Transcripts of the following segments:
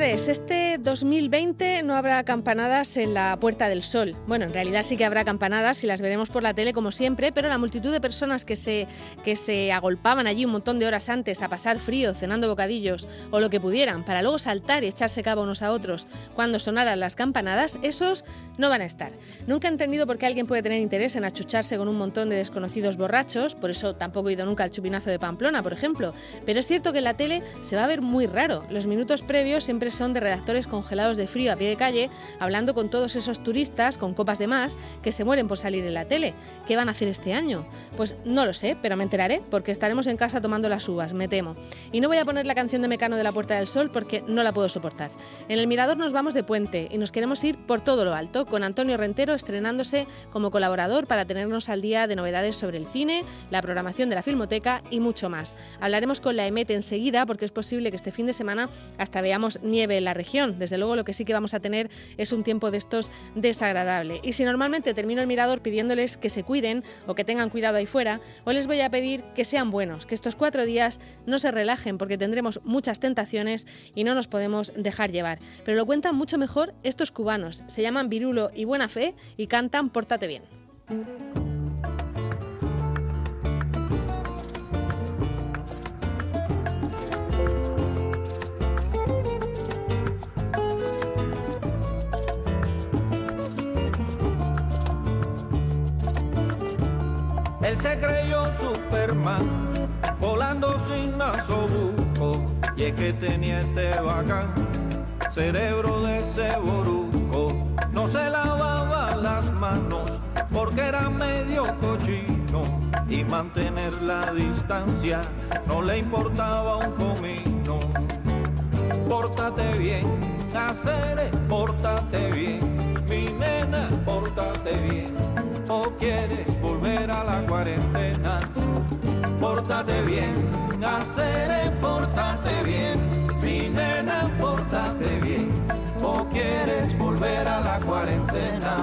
Tardes. Este 2020 no habrá campanadas en la Puerta del Sol. Bueno, en realidad sí que habrá campanadas y las veremos por la tele como siempre, pero la multitud de personas que se, que se agolpaban allí un montón de horas antes a pasar frío, cenando bocadillos o lo que pudieran, para luego saltar y echarse cabo unos a otros cuando sonaran las campanadas, esos no van a estar. Nunca he entendido por qué alguien puede tener interés en achucharse con un montón de desconocidos borrachos, por eso tampoco he ido nunca al chupinazo de Pamplona, por ejemplo, pero es cierto que en la tele se va a ver muy raro. Los minutos previos siempre son de redactores congelados de frío a pie de calle, hablando con todos esos turistas con copas de más que se mueren por salir en la tele. ¿Qué van a hacer este año? Pues no lo sé, pero me enteraré porque estaremos en casa tomando las uvas, me temo. Y no voy a poner la canción de Mecano de la Puerta del Sol porque no la puedo soportar. En el Mirador nos vamos de puente y nos queremos ir por todo lo alto, con Antonio Rentero estrenándose como colaborador para tenernos al día de novedades sobre el cine, la programación de la Filmoteca y mucho más. Hablaremos con la EMET enseguida porque es posible que este fin de semana hasta veamos nieve en la región. Desde luego lo que sí que vamos a tener es un tiempo de estos desagradable. Y si normalmente termino el mirador pidiéndoles que se cuiden o que tengan cuidado ahí fuera, hoy les voy a pedir que sean buenos, que estos cuatro días no se relajen porque tendremos muchas tentaciones y no nos podemos dejar llevar. Pero lo cuentan mucho mejor estos cubanos. Se llaman Virulo y Buena Fe y cantan Pórtate bien. Él se creyó Superman, volando sin nasobuco, y es que tenía este bacán, cerebro de ese boruco. No se lavaba las manos porque era medio cochino y mantener la distancia no le importaba un comino. Pórtate bien, hacer, pórtate bien, mi nena, pórtate bien o quieres volver a la cuarentena. Pórtate bien, hacer pórtate bien, mi nena, pórtate bien, o quieres volver a la cuarentena.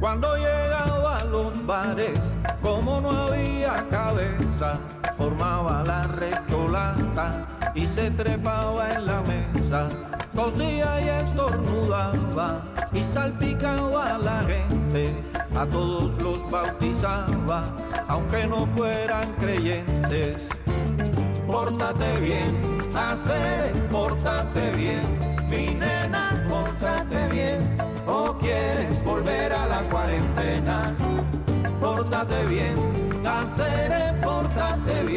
Cuando llegaba a los bares, como no había cabeza, formaba la recholata y se trepaba en la mesa, cosía y estornudaba y salpicaba a la gente, a todos los bautizaba, aunque no fueran creyentes. Pórtate bien, hacer, pórtate bien, mi nena, pórtate bien, o quieres volver a la cuarentena pórtate bien, hacer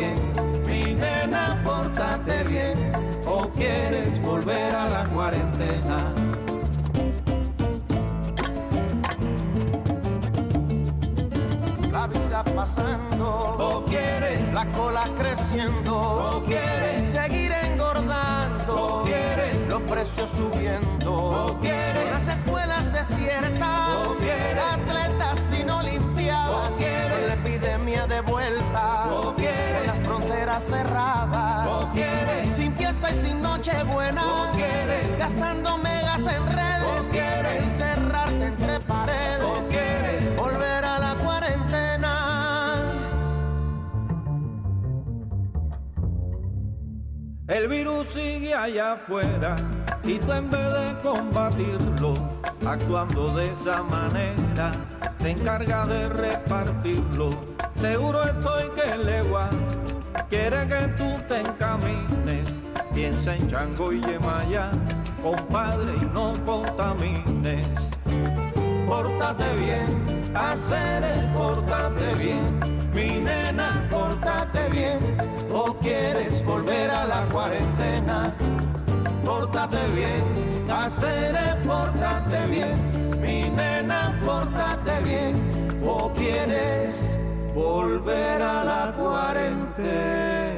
bien, mi nena, pórtate bien, o quieres volver a la cuarentena. La vida pasando, o quieres la cola creciendo, o quieres seguir engordando, o quieres los precios subiendo, o quieres las escuelas desiertas, o quieres atletas sin olimpiadas, o quieres la epidemia de vuelta, cerradas, quieres sin fiesta y sin noche buena, quieres gastando megas en redes, o quieres encerrarte entre paredes, quieres volver a la cuarentena. El virus sigue allá afuera y tú en vez de combatirlo, actuando de esa manera, te encarga de repartirlo. Seguro estoy que legua quiere que tú te encamines. Piensa en Chango y Yemaya, compadre, y no contamines. Pórtate bien, hacer el pórtate bien, mi nena, pórtate bien, o quieres volver a la cuarentena. Pórtate bien, hacer el pórtate bien, mi nena, pórtate bien, o quieres volver a la cuarentena.